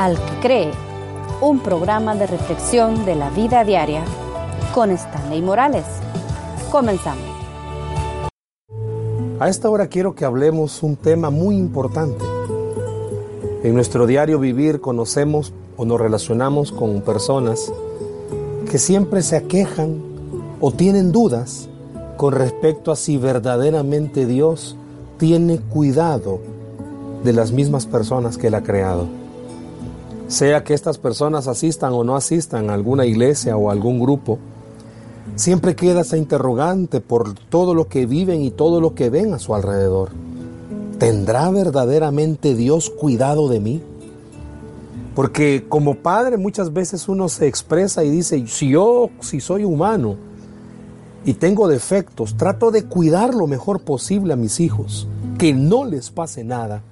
Al que cree, un programa de reflexión de la vida diaria con Stanley Morales. Comenzamos. A esta hora quiero que hablemos un tema muy importante. En nuestro diario vivir conocemos o nos relacionamos con personas que siempre se aquejan o tienen dudas con respecto a si verdaderamente Dios tiene cuidado de las mismas personas que Él ha creado. Sea que estas personas asistan o no asistan a alguna iglesia o algún grupo, siempre queda esa interrogante por todo lo que viven y todo lo que ven a su alrededor. ¿Tendrá verdaderamente Dios cuidado de mí? Porque como padre muchas veces uno se expresa y dice, si yo, si soy humano y tengo defectos, trato de cuidar lo mejor posible a mis hijos, que no les pase nada.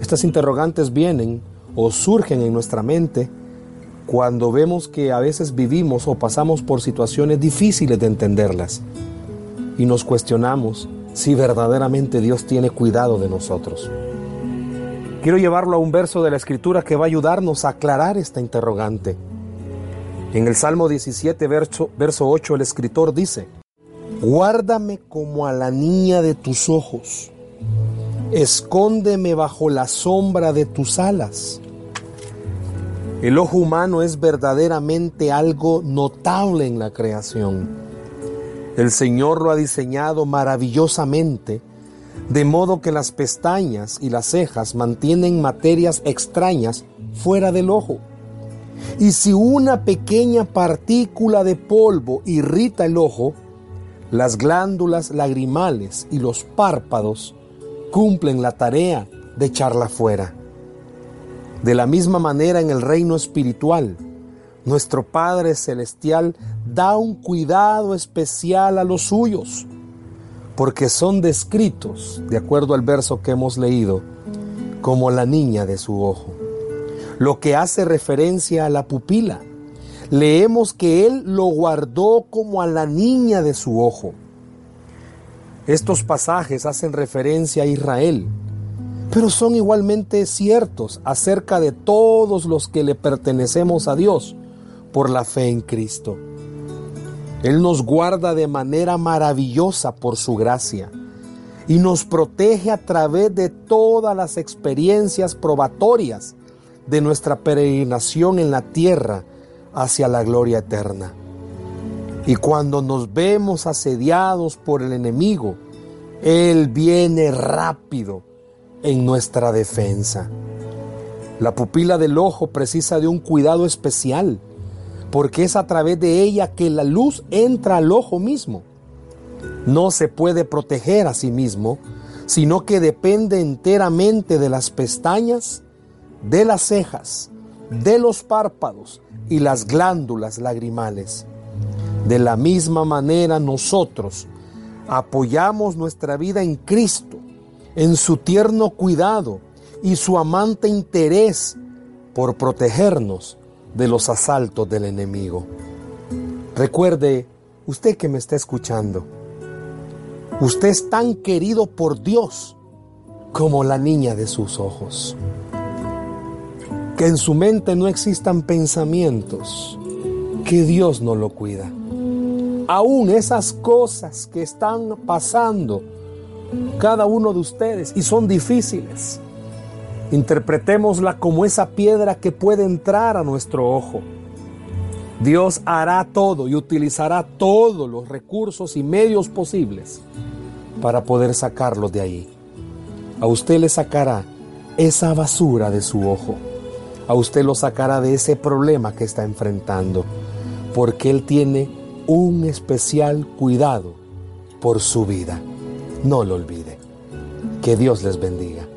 Estas interrogantes vienen o surgen en nuestra mente cuando vemos que a veces vivimos o pasamos por situaciones difíciles de entenderlas y nos cuestionamos si verdaderamente Dios tiene cuidado de nosotros. Quiero llevarlo a un verso de la Escritura que va a ayudarnos a aclarar esta interrogante. En el Salmo 17, verso, verso 8, el escritor dice, Guárdame como a la niña de tus ojos, escóndeme bajo la sombra de tus alas. El ojo humano es verdaderamente algo notable en la creación. El Señor lo ha diseñado maravillosamente de modo que las pestañas y las cejas mantienen materias extrañas fuera del ojo. Y si una pequeña partícula de polvo irrita el ojo, las glándulas lagrimales y los párpados cumplen la tarea de echarla fuera. De la misma manera en el reino espiritual, nuestro Padre Celestial da un cuidado especial a los suyos porque son descritos, de acuerdo al verso que hemos leído, como la niña de su ojo. Lo que hace referencia a la pupila. Leemos que Él lo guardó como a la niña de su ojo. Estos pasajes hacen referencia a Israel, pero son igualmente ciertos acerca de todos los que le pertenecemos a Dios por la fe en Cristo. Él nos guarda de manera maravillosa por su gracia y nos protege a través de todas las experiencias probatorias de nuestra peregrinación en la tierra hacia la gloria eterna. Y cuando nos vemos asediados por el enemigo, Él viene rápido en nuestra defensa. La pupila del ojo precisa de un cuidado especial porque es a través de ella que la luz entra al ojo mismo. No se puede proteger a sí mismo, sino que depende enteramente de las pestañas, de las cejas, de los párpados y las glándulas lagrimales. De la misma manera nosotros apoyamos nuestra vida en Cristo, en su tierno cuidado y su amante interés por protegernos de los asaltos del enemigo. Recuerde, usted que me está escuchando, usted es tan querido por Dios como la niña de sus ojos. Que en su mente no existan pensamientos que Dios no lo cuida. Aún esas cosas que están pasando cada uno de ustedes y son difíciles Interpretémosla como esa piedra que puede entrar a nuestro ojo. Dios hará todo y utilizará todos los recursos y medios posibles para poder sacarlos de ahí. A usted le sacará esa basura de su ojo. A usted lo sacará de ese problema que está enfrentando, porque Él tiene un especial cuidado por su vida. No lo olvide. Que Dios les bendiga.